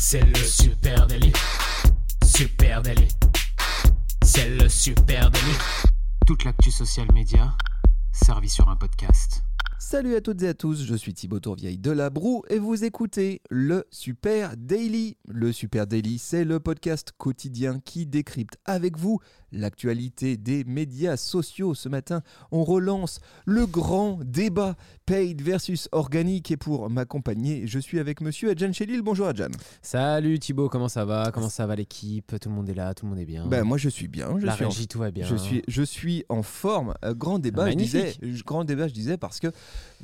C'est le super délit. Super délit. C'est le super délit. Toute l'actu social média servie sur un podcast. Salut à toutes et à tous, je suis Thibaut Tourvieille de La Broue et vous écoutez le Super Daily. Le Super Daily, c'est le podcast quotidien qui décrypte avec vous l'actualité des médias sociaux. Ce matin, on relance le grand débat paid versus organique et pour m'accompagner, je suis avec monsieur Adjan Chelil. Bonjour Adjan. Salut Thibaut, comment ça va? Comment ça va l'équipe? Tout le monde est là, tout le monde est bien. Ben moi je suis bien, je La suis en- régie, tout va bien. Je suis, je suis en forme. Euh, grand débat, je disais, grand débat, je disais, parce que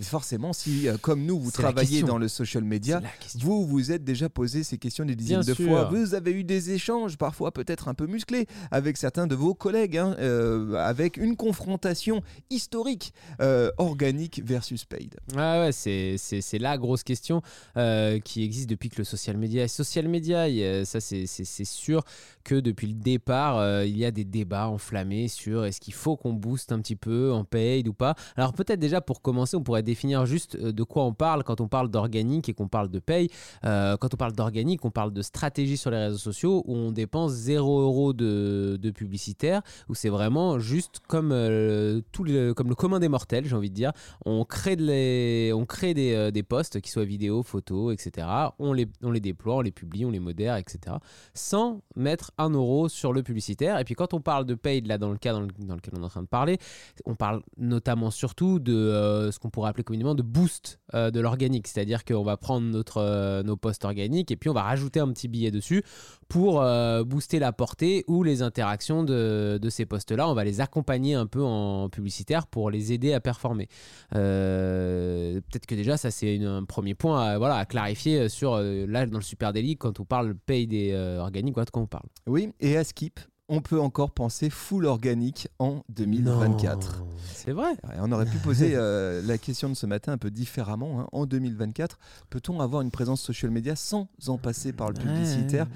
forcément, si euh, comme nous, vous travaillez dans le social media, vous vous êtes déjà posé ces questions des dizaines Bien de sûr. fois. Vous avez eu des échanges, parfois peut-être un peu musclés, avec certains de vos collègues, hein, euh, avec une confrontation historique, euh, organique versus paid. Ouais, ouais, c'est, la grosse question euh, qui existe depuis que le social media est social media. A- ça, c'est, sûr que depuis le départ, il y a des débats enflammés sur est-ce qu'il faut qu'on booste un petit peu en paid ou pas. Alors, peut-être déjà pour commencer, on pourrait définir juste de quoi on parle quand on parle d'organique et qu'on parle de pay. Euh, quand on parle d'organique, on parle de stratégie sur les réseaux sociaux où on dépense 0 euros de, de publicitaire, où c'est vraiment juste comme, euh, tout le, comme le commun des mortels, j'ai envie de dire on crée, on crée des, euh, des posts, qui soient vidéos, photos, etc. On les, on les déploie, on les publie, on les modère, etc. Sans mettre un euro sur le publicitaire. Et puis quand on parle de paid, là, dans le cas dans, le- dans lequel on est en train de parler, on parle notamment surtout de euh, ce qu'on pourrait appeler communément de boost de l'organique. C'est-à-dire qu'on va prendre notre, nos posts organiques et puis on va rajouter un petit billet dessus pour booster la portée ou les interactions de, de ces posts-là. On va les accompagner un peu en publicitaire pour les aider à performer. Euh, Peut-être que déjà, ça c'est un premier point à, voilà, à clarifier sur euh, là dans le Super Daily quand on parle paye des euh, organiques, voilà de quoi on parle. Oui, et à Skip, on peut encore penser full organique en 2024. Non, C'est vrai. Ouais, On aurait pu poser euh, la question de ce matin un peu différemment. hein. En 2024, peut-on avoir une présence social media sans en passer par le publicitaire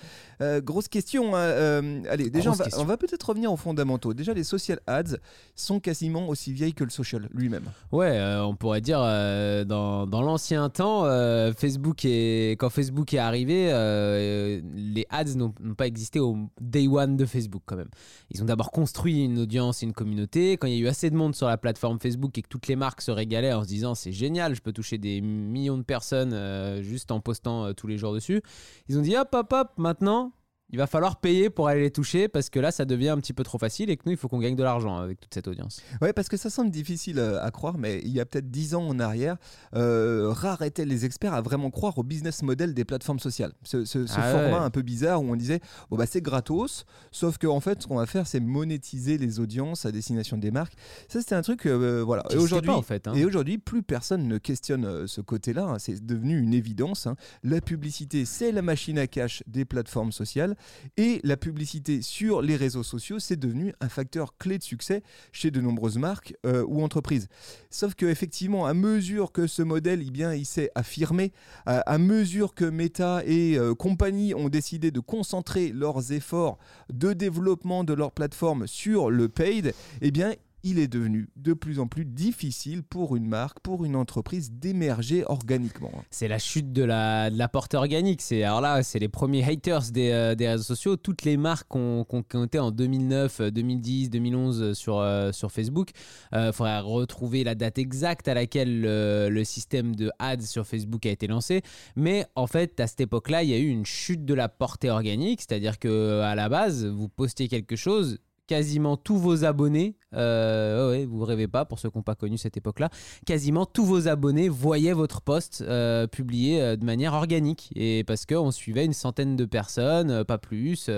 Euh, Grosse question. hein, euh, allez, déjà, on Grosse va, question. on va peut-être revenir aux fondamentaux. Déjà, les social ads sont quasiment aussi vieilles que le social lui-même. Ouais, euh, on pourrait dire euh, dans, dans l'ancien temps, euh, Facebook est, quand Facebook est arrivé, euh, les ads n'ont n'ont pas existé au day one de Facebook quand même. Ils ont d'abord construit une audience et une communauté. Quand il y a eu assez de monde sur la plateforme Facebook et que toutes les marques se régalaient en se disant c'est génial, je peux toucher des millions de personnes euh, juste en postant euh, tous les jours dessus, ils ont dit hop hop hop, maintenant il va falloir payer pour aller les toucher parce que là ça devient un petit peu trop facile et que nous il faut qu'on gagne de l'argent avec toute cette audience. Ouais, parce que ça semble difficile euh, à croire, mais il y a peut-être 10 ans en arrière, euh, rares étaient les experts à vraiment croire au business model des plateformes sociales. Ce, ce- ce Ah format ouais. un peu bizarre où on disait, bon bah c'est gratos, sauf qu'en en fait, ce qu'on va faire, c'est monétiser les audiences à destination des marques. Ça, c'était un truc, euh, voilà. Et aujourd'hui, en fait, hein. et aujourd'hui, plus personne ne questionne euh, ce côté-là. hein. C'est devenu une évidence. hein. La publicité, c'est la machine à cash des plateformes sociales, et la publicité sur les réseaux sociaux, c'est devenu un facteur clé de succès chez de nombreuses marques euh, ou entreprises. Sauf que effectivement, à mesure que ce modèle, eh bien, il s'est affirmé, à, mesure que Meta et euh, compagnie ont décidé de concentrer leurs efforts de développement de leur plateforme sur le paid, eh bien, il est devenu de plus en plus difficile pour une marque, pour une entreprise d'émerger organiquement. C'est la chute de la, de la portée organique. C'est alors là, c'est les premiers haters des, euh, des réseaux sociaux. Toutes les marques qui ont été en 2009, euh, 2010, 2011 sur, euh, sur Facebook. Il faudrait retrouver la date exacte à laquelle le, système de ads sur Facebook a été lancé. Mais en fait, à cette époque-là, il y a eu une chute de la portée organique. C'est-à-dire que à la base, vous postiez quelque chose. Quasiment tous vos abonnés, euh, ouais, vous rêvez pas pour ceux qui n'ont pas connu cette époque-là, quasiment tous vos abonnés voyaient votre post euh, publié euh, de manière organique. Et parce qu'on suivait une centaine de personnes, euh, pas plus.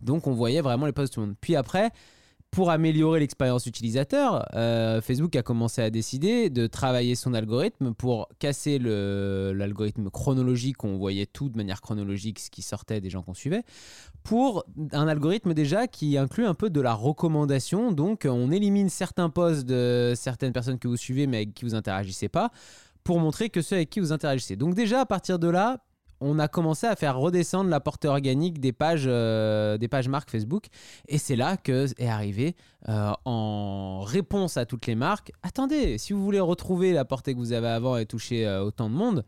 donc on voyait vraiment les posts de tout le monde. Puis après, pour améliorer l'expérience utilisateur, euh, Facebook a commencé à décider de travailler son algorithme pour casser l'algorithme chronologique, où on voyait tout de manière chronologique, ce qui sortait des gens qu'on suivait, pour un algorithme déjà qui inclut un peu de la recommandation. Donc on élimine certains posts de certaines personnes que vous suivez mais avec qui vous interagissez pas, pour montrer que ceux avec qui vous interagissez. Donc déjà à partir de là, on a commencé à faire redescendre la portée organique des pages, euh, des pages marques Facebook. Et c'est là que est arrivé euh, en réponse à toutes les marques. Attendez, si vous voulez retrouver la portée que vous avez avant et toucher euh, autant de monde,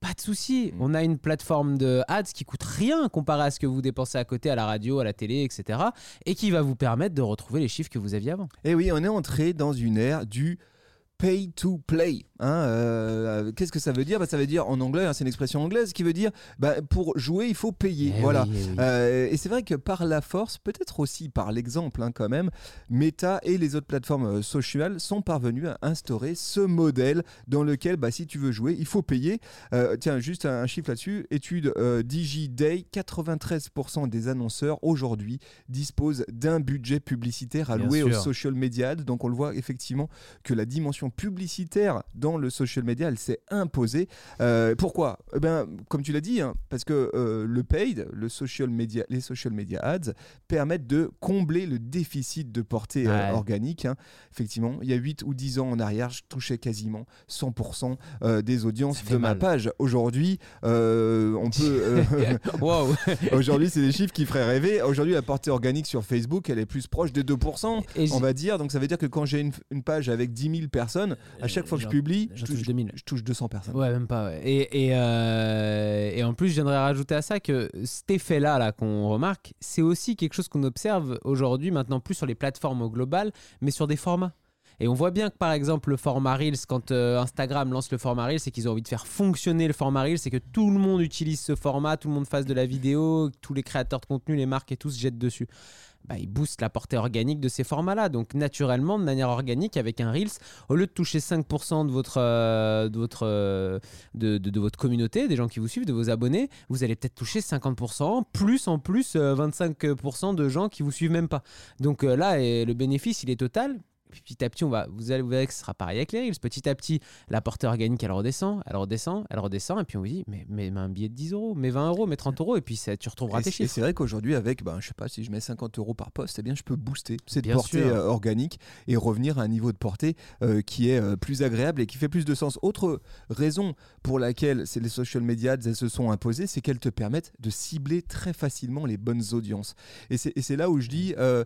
Pas de souci, on a une plateforme de ads qui coûte rien comparé à ce que vous dépensez à côté à la radio, à la télé, etc. Et qui va vous permettre de retrouver les chiffres que vous aviez avant. Et oui, on est entré dans une ère du pay to play. Hein, euh, Qu'est-ce que ça veut dire? Bah, Ça veut dire en anglais, hein, c'est une expression anglaise qui veut dire bah, pour jouer, il faut payer. Eh voilà. oui, eh oui. Euh, et c'est vrai que par la force, peut-être aussi par l'exemple hein, quand même, Meta et les autres plateformes euh, sociales sont parvenus à instaurer ce modèle dans lequel bah, si tu veux jouer, il faut payer. Euh, tiens, juste un, un chiffre là-dessus. Étude euh, DigiDay, 93% des annonceurs aujourd'hui disposent d'un budget publicitaire alloué aux social media. Donc on le voit effectivement que la dimension publicitaire dans le social media, elle s'est imposée. Euh, pourquoi? Eh ben, Comme tu l'as dit, hein, parce que euh, le paid, le social media, les social media ads permettent de combler le déficit de portée euh, organique. hein. Effectivement, il y a 8 ou 10 ans en arrière, je touchais quasiment 100% euh, des audiences de ma page. Aujourd'hui, on peut... Wow Aujourd'hui, c'est des chiffres qui feraient rêver. Aujourd'hui, la portée organique sur Facebook, elle est plus proche des 2%, Et j- on va dire. Donc, ça veut dire que quand j'ai une, une page avec 10 000 personnes, à chaque fois que je publie, je touche touche, 2000. je touche 200 personnes. Ouais, même pas. ouais. Et, et, euh, et en plus, je viendrais rajouter à ça que cet effet-là là, qu'on remarque, c'est aussi quelque chose qu'on observe aujourd'hui, maintenant plus sur les plateformes au global, mais sur des formats. Et on voit bien que par exemple le format Reels, quand euh, Instagram lance le format Reels, c'est qu'ils ont envie de faire fonctionner le format Reels, c'est que tout le monde utilise ce format, tout le monde fasse de la vidéo, tous les créateurs de contenu, les marques et tout se jettent dessus. Bah, ils boostent la portée organique de ces formats-là. Donc naturellement, de manière organique, avec un Reels, au lieu de toucher 5% de votre, euh, de, votre, euh, de, votre communauté, des gens qui vous suivent, de vos abonnés, vous allez peut-être toucher 50%, plus en plus euh, 25% de gens qui vous suivent même pas. Donc là, le bénéfice, il est total. Petit à petit, on va, vous allez vous verrez que ce sera pareil avec les Reels. Petit à petit, la portée organique, elle redescend, elle redescend, elle redescend. Et puis on vous dit, mais, mais, mais un billet de 10 euros, mais 20 euros, mais 30 euros. Et puis ça, tu retrouveras Et tes chiffres. c'est vrai qu'aujourd'hui, avec, ben, je sais pas, si je mets 50 euros par poste, eh bien, je peux booster cette Bien portée sûr. euh, organique et revenir à un niveau de portée euh, qui est euh, plus agréable et qui fait plus de sens. Autre raison pour laquelle c'est les social media elles se sont imposées, c'est qu'elles te permettent de cibler très facilement les bonnes audiences. Et c'est là où je dis, euh,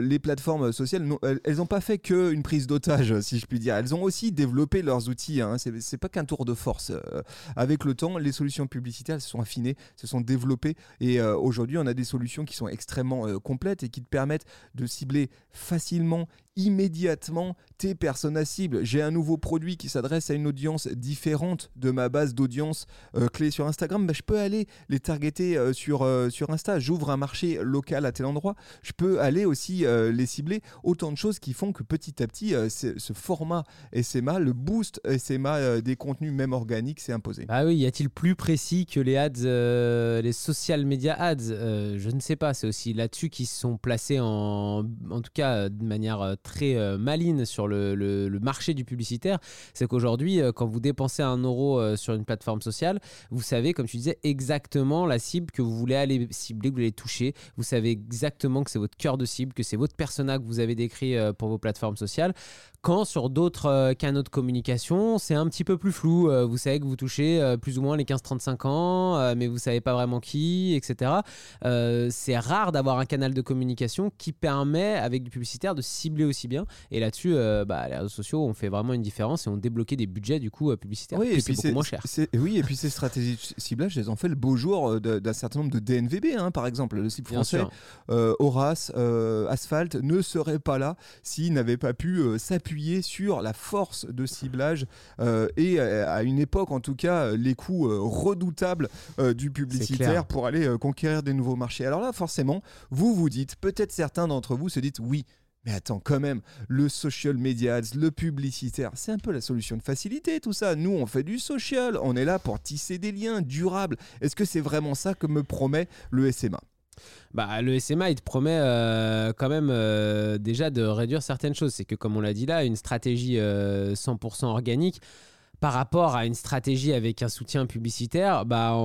les plateformes sociales, elles n'ont pas fait qu'une prise d'otage, si je puis dire. Elles ont aussi développé leurs outils. Hein. C'est pas qu'un tour de force. Euh, avec le temps, les solutions publicitaires se sont affinées, se sont développées. Et euh, aujourd'hui, on a des solutions qui sont extrêmement euh, complètes et qui te permettent de cibler facilement, immédiatement tes personnes cibles. J'ai un nouveau produit qui s'adresse à une audience différente de ma base d'audience euh, clé sur Instagram. Bah, je peux aller les targeter euh, sur, euh, sur Insta. J'ouvre un marché local à tel endroit. Je peux aller aussi les cibler. Autant de choses qui font que petit à petit, ce format SMA, le boost SMA des contenus même organiques, s'est imposé. Ah oui, y a-t-il plus précis que les ads, les social media ads? Je ne sais pas. C'est aussi là-dessus qu'ils sont placés en, en tout cas de manière très euh, maligne sur le, le- marché du publicitaire. C'est qu'aujourd'hui, euh, quand vous dépensez un euro euh, sur une plateforme sociale, vous savez, comme tu disais, exactement la cible que vous voulez aller cibler, que vous voulez toucher. Vous savez exactement que c'est votre cœur de cible, que c'est votre persona que vous avez décrit pour vos plateformes sociales. Quand sur d'autres canaux de communication, c'est un petit peu plus flou. Vous savez que vous touchez plus ou moins les 15-35 ans, mais vous savez pas vraiment qui, etc. C'est rare d'avoir un canal de communication qui permet, avec du publicitaire, de cibler aussi bien. Et là-dessus, euh, bah, les réseaux sociaux ont fait vraiment une différence et ont débloqué des budgets du coup euh, publicitaires. Oui, et puis c'est- moins cher. Oui, et puis ces stratégies de ciblage, elles ont fait le beau jour euh, d'un certain nombre de DNVB, hein, par exemple. Le site Bien français, euh, Horace, euh, Asphalt ne serait pas là s'il n'avait pas pu s'appuyer sur la force de ciblage et à une époque, en tout cas, les coûts redoutables du publicitaire pour aller conquérir des nouveaux marchés. Alors là, forcément, vous vous dites, peut-être certains d'entre vous se dites, oui. Mais attends, quand même, le social media le publicitaire, c'est un peu la solution de facilité, tout ça. Nous, on fait du social, on est là pour tisser des liens durables. Est-ce que c'est vraiment ça que me promet le SMA Bah, le SMA, il te promet euh, quand même euh, déjà de réduire certaines choses. C'est que, comme on l'a dit là, une stratégie euh, 100% organique par rapport à une stratégie avec un soutien publicitaire, bah,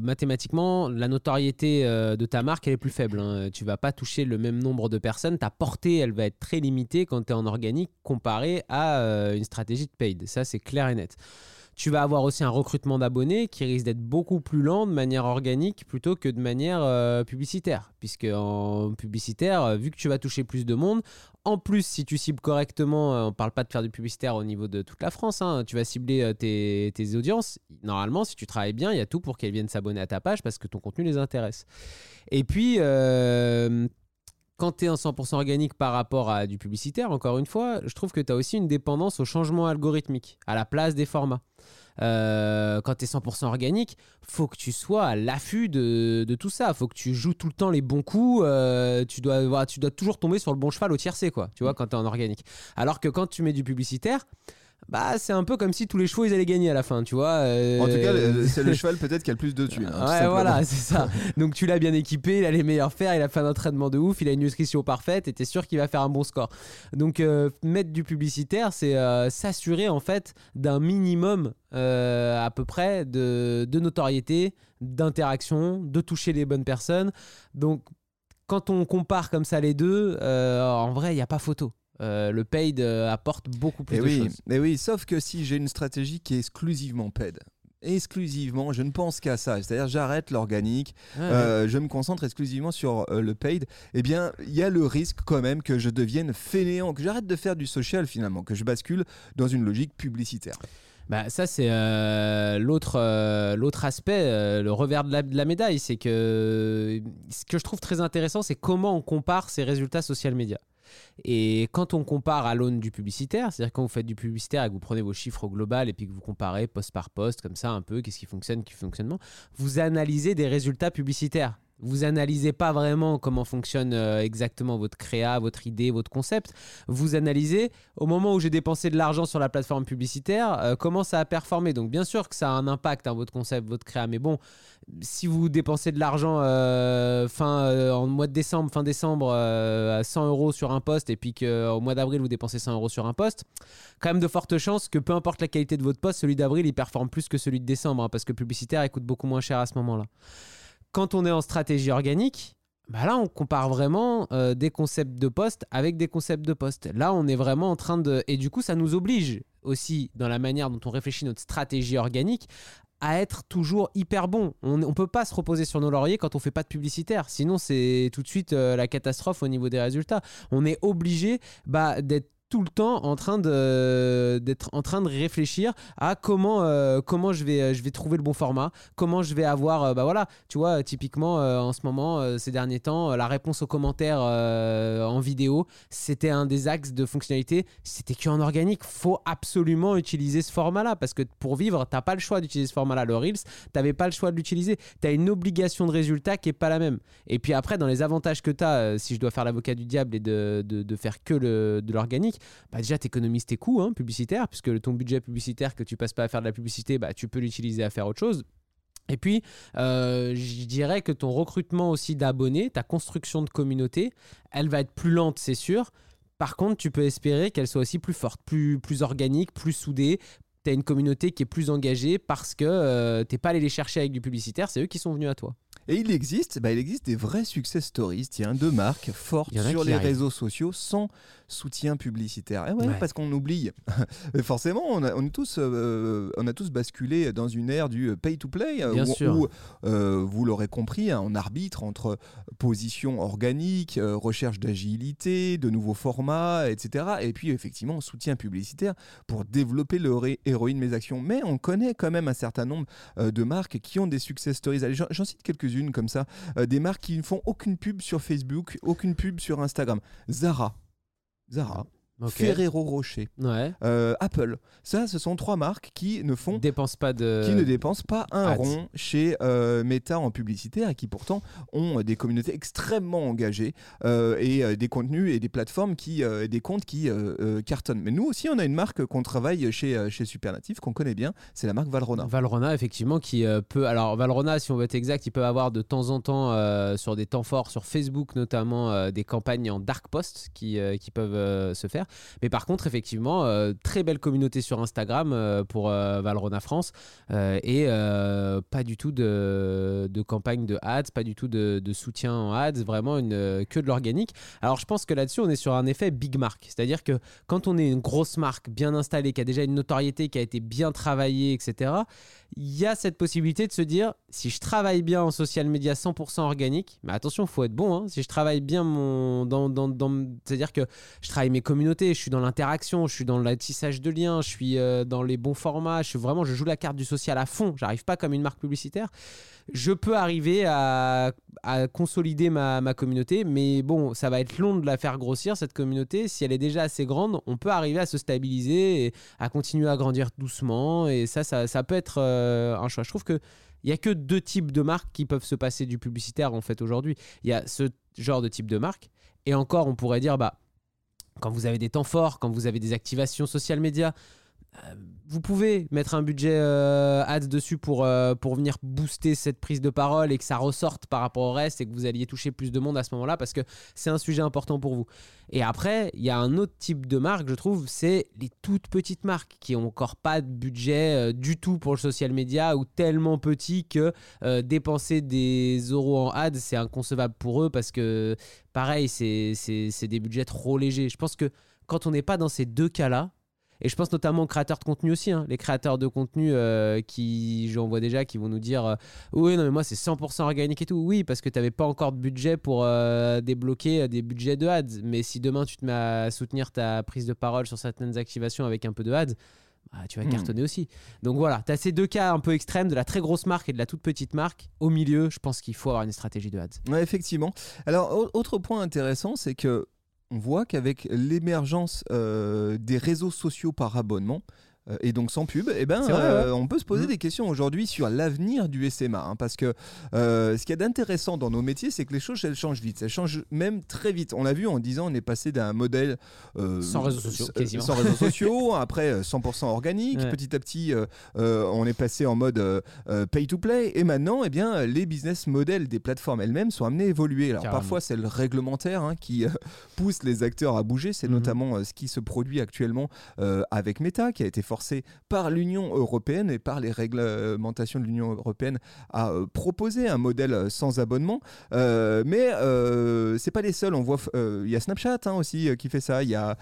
mathématiquement, la notoriété euh, de ta marque, est plus faible. hein. Tu vas pas toucher le même nombre de personnes. Ta portée, elle va être très limitée quand tu es en organique comparé à euh, une stratégie de paid. Ça, c'est clair et net. tu vas avoir aussi un recrutement d'abonnés qui risque d'être beaucoup plus lent de manière organique plutôt que de manière euh, publicitaire. Puisque en publicitaire, vu que tu vas toucher plus de monde, en plus, si tu cibles correctement, euh, on parle pas de faire du publicitaire au niveau de toute la France, hein, tu vas cibler tes, tes audiences. Normalement, si tu travailles bien, il y a tout pour qu'elles viennent s'abonner à ta page parce que ton contenu les intéresse. Et puis, quand tu es en 100% organique par rapport à du publicitaire, encore une fois, je trouve que tu as aussi une dépendance au changement algorithmique, à la place des formats. Euh, quand tu es 100% organique, faut que tu sois à l'affût de, tout ça. faut que tu joues tout le temps les bons coups. Euh, tu, dois, tu dois toujours tomber sur le bon cheval au tiercé, quoi, tu vois, quand tu es en organique. Alors que quand tu mets du publicitaire, bah c'est un peu comme si tous les chevaux ils allaient gagner à la fin, tu vois. En tout cas, euh, c'est le cheval peut-être qui a le plus de thunes. Hein, ouais, voilà, c'est ça. Donc tu l'as bien équipé, il a les meilleurs fers, il a fait un entraînement de ouf, il a une nutrition parfaite et t'es sûr qu'il va faire un bon score. Donc euh, mettre du publicitaire, c'est euh, s'assurer en fait d'un minimum à peu près de, de notoriété, d'interaction, de toucher les bonnes personnes. Donc quand on compare comme ça les deux, en vrai, il n'y a pas photo. Euh, le paid euh, apporte beaucoup plus et de oui, choses. Mais oui, sauf que si j'ai une stratégie qui est exclusivement paid, exclusivement, je ne pense qu'à ça. C'est-à-dire, j'arrête l'organique, euh, je me concentre exclusivement sur le paid. Eh bien, il y a le risque quand même que je devienne fainéant, que j'arrête de faire du social finalement, que je bascule dans une logique publicitaire. Bah, ça, c'est l'autre l'autre aspect, le revers de la, de la médaille. C'est que ce que je trouve très intéressant, c'est comment on compare ces résultats social media. Et quand on compare à l'aune du publicitaire, c'est-à-dire quand vous faites du publicitaire et que vous prenez vos chiffres au global et puis que vous comparez poste par poste, comme ça un peu, qu'est-ce qui fonctionne, qui fonctionne vous analysez des résultats publicitaires vous analysez pas vraiment comment fonctionne euh, exactement votre créa, votre idée, votre concept. Vous analysez au moment où j'ai dépensé de l'argent sur la plateforme publicitaire, euh, comment ça a performé. Donc bien sûr que ça a un impact, hein, votre concept, votre créa. Mais bon, si vous dépensez de l'argent euh, fin en mois de décembre, fin décembre, à 100 euros sur un poste, et puis qu'au mois d'avril vous dépensez 100 euros sur un poste, quand même de fortes chances que peu importe la qualité de votre poste, celui d'avril il performe plus que celui de décembre, hein, parce que publicitaire il coûte beaucoup moins cher à ce moment-là. Quand on est en stratégie organique, bah là, on compare vraiment euh, des concepts de poste avec des concepts de poste. Là, on est vraiment en train de... Et du coup, ça nous oblige aussi, dans la manière dont on réfléchit notre stratégie organique, à être toujours hyper bon. On ne peut pas se reposer sur nos lauriers quand on fait pas de publicitaire. Sinon, c'est tout de suite euh, la catastrophe au niveau des résultats. On est obligé bah, d'être tout le temps en train de d'être en train de réfléchir à comment euh, comment je vais je vais trouver le bon format comment je vais avoir euh, bah voilà tu vois typiquement euh, en ce moment ces derniers temps la réponse aux commentaires en vidéo c'était un des axes de fonctionnalité. C'était que en organique. Faut absolument utiliser ce format là parce que pour vivre t'as pas le choix d'utiliser ce format là le reels t'avais pas le choix de l'utiliser. Tu as une obligation de résultat qui est pas la même. Et puis après dans les avantages que tu as si je dois faire l'avocat du diable et de, de, de faire que le, de l'organique bah déjà tu économises tes coûts hein, publicitaires, puisque ton budget publicitaire que tu passes pas à faire de la publicité, bah, tu peux l'utiliser à faire autre chose. Et puis, euh, je dirais que ton recrutement aussi d'abonnés, ta construction de communauté, elle va être plus lente, c'est sûr. Par contre, tu peux espérer qu'elle soit aussi plus forte, plus, plus organique, plus soudée. Tu as une communauté qui est plus engagée parce que euh, tu n'es pas allé les chercher avec du publicitaire, c'est eux qui sont venus à toi. Et il existe, bah, il existe des vrais success stories, tiens, de marques fortes sur les réseaux sociaux sans soutien publicitaire. Et ouais, parce qu'on oublie. Forcément, on a, on, est tous, euh, on a tous basculé dans une ère du pay-to-play, euh, où, euh, vous l'aurez compris, hein, on arbitre entre position organique, recherche d'agilité, de nouveaux formats, etc. Et puis effectivement, soutien publicitaire pour développer le héroïne mes actions. Mais on connaît quand même un certain nombre de marques qui ont des success stories. Allez, j'en cite comme ça. des marques qui ne font aucune pub sur Facebook, aucune pub sur Instagram. Zara. Zara. Ferrero Rocher, euh, Apple. Ça, ce sont trois marques qui ne font pas de qui ne dépensent pas un rond chez euh, Meta en publicité et qui pourtant ont des communautés extrêmement engagées euh, et des contenus et des plateformes qui des comptes qui cartonnent. Mais nous aussi, on a une marque qu'on travaille chez chez Supernatif qu'on connaît bien, c'est la marque Valrona. Valrona, effectivement, qui peut alors Valrona, si on veut être exact, ils peuvent avoir de temps en temps sur des temps forts sur Facebook notamment des campagnes en dark post qui qui peuvent se faire. Mais par contre, effectivement, euh, très belle communauté sur Instagram euh, pour euh, Valrona France et pas du tout de, campagne de ads, pas du tout de, soutien en ads, vraiment une, que de l'organique. Alors je pense que là-dessus, on est sur un effet big mark, c'est-à-dire que quand on est une grosse marque bien installée, qui a déjà une notoriété, qui a été bien travaillée, etc., il y a cette possibilité de se dire si je travaille bien en social media 100% organique, mais attention, il faut être bon. Hein, si je travaille bien mon. Dans C'est-à-dire que je travaille mes communautés, je suis dans l'interaction, je suis dans le tissage de liens, je suis euh, dans les bons formats, je suis vraiment, je joue la carte du social à fond. J'arrive pas comme une marque publicitaire. Je peux arriver à, consolider ma, communauté, mais bon, ça va être long de la faire grossir, cette communauté. Si elle est déjà assez grande, on peut arriver à se stabiliser et à continuer à grandir doucement. Et ça, ça, peut être. Euh, un choix. Je trouve que il y a que deux types de marques qui peuvent se passer du publicitaire en fait aujourd'hui. Il y a ce genre de type de marque et encore on pourrait dire bah quand vous avez des temps forts, quand vous avez des activations social médias, euh, vous pouvez mettre un budget euh, ads dessus pour, euh, pour venir booster cette prise de parole et que ça ressorte par rapport au reste et que vous alliez toucher plus de monde à ce moment-là parce que c'est un sujet important pour vous. Et après, il y a un autre type de marque, je trouve, c'est les toutes petites marques qui n'ont encore pas de budget du tout pour le social media ou tellement petit que dépenser des euros en ads, c'est inconcevable pour eux parce que, pareil, c'est des budgets trop légers. Je pense que quand on n'est pas dans ces deux cas-là, et je pense notamment aux créateurs de contenu aussi. Hein. Les créateurs de contenu euh, qui, j'en vois déjà, qui vont nous dire euh, Oui, non, mais moi, c'est 100% organique et tout. Oui, parce que tu n'avais pas encore de budget pour euh, débloquer des budgets de ads. Mais si demain, tu te mets à soutenir ta prise de parole sur certaines activations avec un peu de ads, bah, tu vas hmm. cartonner aussi. Donc voilà, tu as ces deux cas un peu extrêmes de la très grosse marque et de la toute petite marque. Au milieu, je pense qu'il faut avoir une stratégie de ads. Ouais, effectivement. Alors, autre point intéressant, c'est que on voit qu'avec l'émergence euh, des réseaux sociaux par abonnement, et donc sans pub, eh ben, euh, on peut se poser mmh. des questions aujourd'hui sur l'avenir du SMA. Hein, parce que euh, ce qu'il y a d'intéressant dans nos métiers, c'est que les choses elles changent vite. Elles changent même très vite. On l'a vu en disant on est passé d'un modèle sans réseaux sociaux, sans réseaux sociaux, après 100% organique. Petit à petit, on est passé en mode pay to play. Et maintenant, eh bien, les business models des plateformes elles-mêmes sont amenés à évoluer. Alors parfois, c'est le réglementaire hein, qui pousse les acteurs à bouger. C'est mmh. notamment ce qui se produit actuellement avec Meta, qui a été forcé par l'Union européenne et par les réglementations de l'Union européenne à euh, proposer un modèle euh, sans abonnement. Euh, mais c'est pas les seuls. On voit, il y a Snapchat hein, aussi qui fait ça. Il y a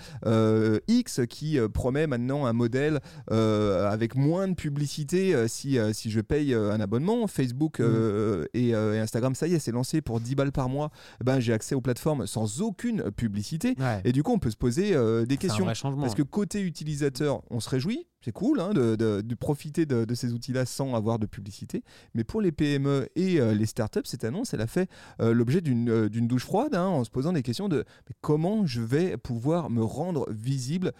X qui promet maintenant un modèle avec moins de publicité si, si je paye un abonnement. Facebook mmh. et, Instagram, ça y est, c'est lancé pour 10 balles par mois. Eh ben, j'ai accès aux plateformes sans aucune publicité. Et du coup, on peut se poser des questions. Parce que côté utilisateur, on se réjouit c'est cool hein, de, profiter de, ces outils-là sans avoir de publicité. Mais pour les PME et euh, les startups, cette annonce, elle a fait euh, l'objet euh, d'une douche froide hein, en se posant des questions de comment je vais pouvoir me rendre visible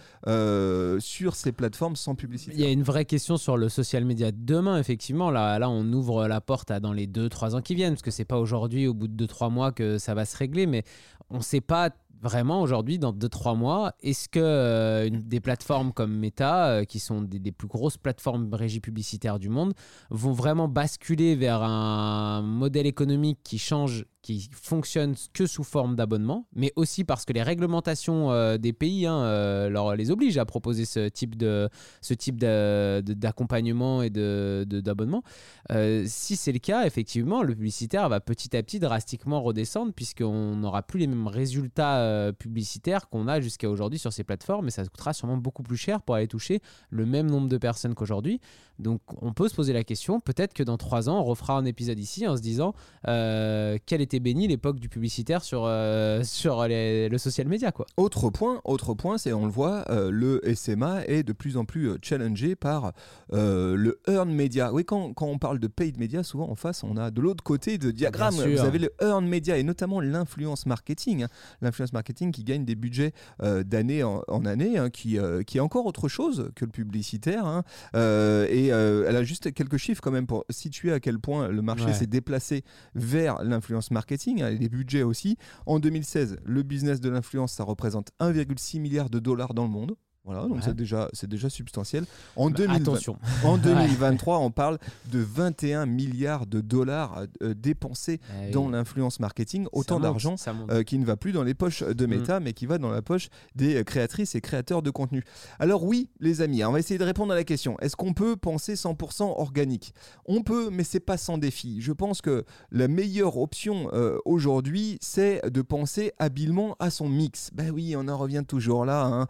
sur ces plateformes sans publicité? Il y a une vraie question sur le social media demain, effectivement. Là, là on ouvre la porte à dans les 2-3 ans qui viennent, parce que c'est pas aujourd'hui, au bout de 2-3 mois, que ça va se régler. Mais on ne sait pas vraiment aujourd'hui, dans 2-3 mois, est-ce que euh, des plateformes comme Meta, euh, qui sont des, des, plus grosses plateformes régie publicitaires du monde, vont vraiment basculer vers un modèle économique qui change qui fonctionnent que sous forme d'abonnement, mais aussi parce que les réglementations euh, des pays hein, euh, leur, les obligent à proposer ce type de ce type d'accompagnement et de, d'abonnement. Euh, si c'est le cas, effectivement, le publicitaire va petit à petit drastiquement redescendre puisqu'on n'aura plus les mêmes résultats publicitaires qu'on a jusqu'à aujourd'hui sur ces plateformes, et ça coûtera sûrement beaucoup plus cher pour aller toucher le même nombre de personnes qu'aujourd'hui. Donc on peut se poser la question, peut-être que dans trois ans, on refera un épisode ici en se disant quel était béni l'époque du publicitaire sur, euh, sur le social media. Quoi. Autre point, autre point c'est on le voit, euh, le SMA est de plus en plus euh, challengé par le earn media. Oui, quand, quand, on parle de paid media, souvent en face, on a de l'autre côté de diagramme, vous avez le earn media et notamment l'influence marketing. Hein. L'influence marketing qui gagne des budgets d'année en, année, hein, qui, qui est encore autre chose que le publicitaire. Hein. et elle a juste quelques chiffres quand même pour situer à quel point le marché s'est déplacé vers l'influence marketing marketing hein, et les budgets aussi. En 2016, le business de l'influence, ça représente 1,6 milliard de dollars dans le monde. Voilà, donc Ouais. c'est déjà, c'est déjà substantiel. En, Bah, 2020 Attention. en 2023, on parle de 21 milliards de dollars euh, dépensés Eh dans oui. l'influence marketing, autant d'argent euh, qui ne va plus dans les poches de Mm. Meta, mais qui va dans la poche des euh, créatrices et créateurs de contenu. Alors oui, les amis, on va essayer de répondre à la question. Est-ce qu'on peut penser 100% organique? On peut, mais c'est pas sans défi. Je pense que la meilleure option euh, aujourd'hui, c'est de penser habilement à son mix. Ben oui, on en revient toujours là. hein.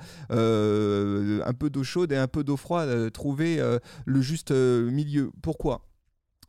Euh, un peu d'eau chaude et un peu d'eau froide, euh, trouver euh, le juste milieu. Pourquoi?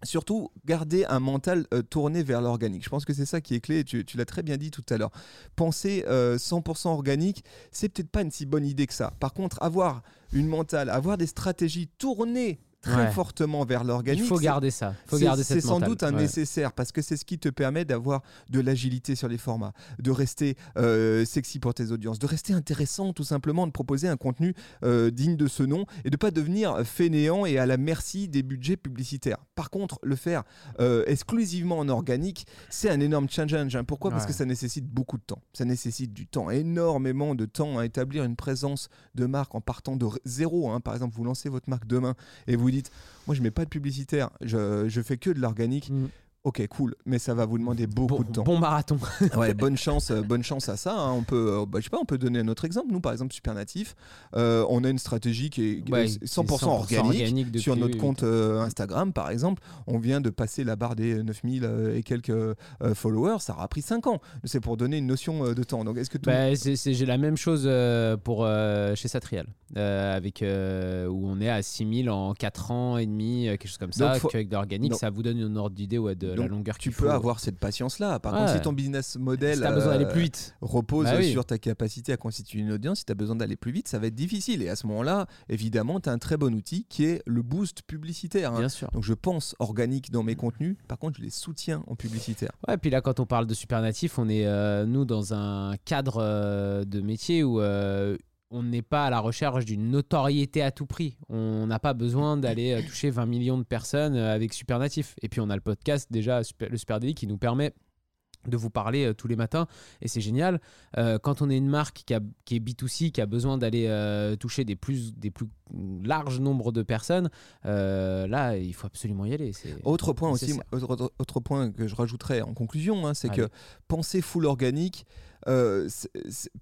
Surtout, garder un mental tourné vers l'organique. Je pense que c'est ça qui est clé. Tu, l'as très bien dit tout à l'heure. Penser euh, 100% organique, c'est peut-être pas une si bonne idée que ça. Par contre, avoir une mentale, avoir des stratégies tournées très Ouais. fortement vers l'organique, Il faut garder ça. Faut c'est garder c'est sans mentale. doute un Ouais. nécessaire parce que c'est ce qui te permet d'avoir de l'agilité sur les formats, de rester euh, sexy pour tes audiences, de rester intéressant tout simplement, de proposer un contenu euh, digne de ce nom et de pas devenir fainéant et à la merci des budgets publicitaires. Par contre, le faire euh, exclusivement en organique, c'est un énorme challenge. hein. Pourquoi? Parce Ouais. que ça nécessite beaucoup de temps. Ça nécessite du temps, énormément de temps à établir une présence de marque en partant de zéro. hein. Par exemple, vous lancez votre marque demain et vous dites, moi je mets pas de publicitaire, je, je fais que de l'organique. Mm. Ok, cool, mais ça va vous demander beaucoup Bon, de temps. bon marathon. Ouais, bonne chance, euh, bonne chance à ça. hein. On peut, euh, bah, je sais pas, on peut donner un autre exemple. Nous, par exemple, Supernatif, euh, on a une stratégie qui est Ouais, euh, c'est 100%, organique. sur depuis- notre compte euh, Instagram, par exemple, on vient de passer la barre des 9000 euh, et quelques euh, followers. Ça aura pris 5 ans. C'est pour donner une notion de temps. Donc, est-ce que. Bah, j'ai la même chose pour chez Satrial, avec où on est à 6000 en 4 ans et demi, quelque chose comme ça, Donc, faut- qu'avec de l'organique, ça vous donne une ordre d'idée ouais, de Donc, longueur tu peux faut. avoir cette patience-là. Par Ouais. contre, si ton business model Si t'as besoin d'aller euh, plus vite. repose Bah oui. sur ta capacité à constituer une audience, si tu as besoin d'aller plus vite, ça va être difficile. Et à ce moment-là, évidemment, tu as un très bon outil qui est le boost publicitaire. hein. Bien sûr. Donc je pense organique dans mes contenus, par contre je les soutiens en publicitaire. Ouais, puis là, quand on parle de Supernatif, on est, euh, nous, dans un cadre euh, de métier où on n'est pas à la recherche d'une notoriété à tout prix. On n'a pas besoin d'aller euh, toucher 20 millions de personnes euh, avec Supernatif. Et puis, on a le podcast, déjà, le Super Daily, qui nous permet de vous parler euh, tous les matins et c'est génial Euh, quand on est une marque qui, a- qui est B2C qui a besoin d'aller euh, toucher des plus des plus larges nombres de personnes là il faut absolument y aller Autre point aussi, autre, autre point que je rajouterais en conclusion, hein, c'est que penser full organique, euh,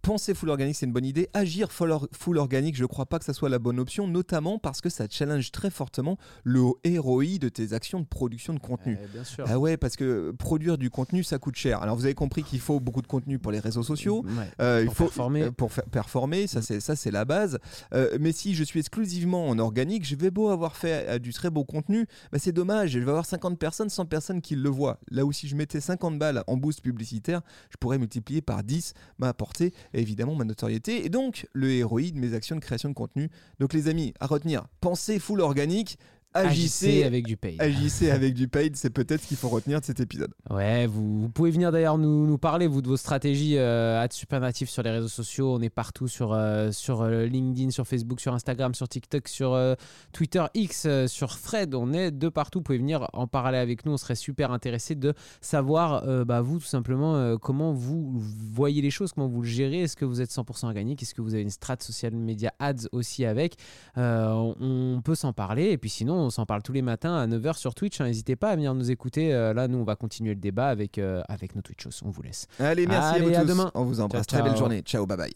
penser full organique c'est une bonne idée. Agir full, or- full organique, je ne crois pas que ça soit la bonne option, notamment parce que ça challenge très fortement le ROI de tes actions de production de contenu. Euh, bien sûr Ah ouais, parce que produire du contenu, ça coûte cher. Alors vous avez compris qu'il faut beaucoup de contenu pour les réseaux sociaux. Ouais. Euh, il Pour faut performer. euh, pour performer, Mm. ça c'est ça c'est la base. Euh, mais si je suis exclusivement en organique, je vais beau avoir fait du très beau contenu, bah, c'est dommage. Je vais avoir 50 personnes, 100 personnes qui le voient. Là où si je mettais 50 balles en boost publicitaire, je pourrais multiplier par 10 ma portée et évidemment ma notoriété et donc le ROI de mes actions de création de contenu. Donc les amis, à retenir, pensez full organique, agissez agissez avec du paid Agissez avec du paid, c'est peut-être ce qu'il faut retenir de cet épisode. Ouais, vous, vous pouvez venir d'ailleurs nous, nous parler, vous, de vos stratégies euh, à Supernatif sur les réseaux sociaux. On est partout sur, euh, sur euh, LinkedIn, sur Facebook, sur Instagram, sur TikTok, sur euh, Twitter X, sur Thread. On est de partout. Vous pouvez venir en parler avec nous. On serait super intéressé de savoir, bah, vous, tout simplement, comment vous voyez les choses, comment vous le gérez. Est-ce que vous êtes 100% organique? Est-ce que vous avez une strat social media ads aussi avec? On, on peut s'en parler. Et puis sinon, on s'en parle tous les matins à 9h sur Twitch. hein. N'hésitez pas à venir nous écouter. Euh, là, nous, on va continuer le débat avec, euh, avec nos Twitchos. On vous laisse. Allez, merci Allez, à à vous tous. demain. On vous embrasse. Ciao, Très belle journée. Ciao, bye bye.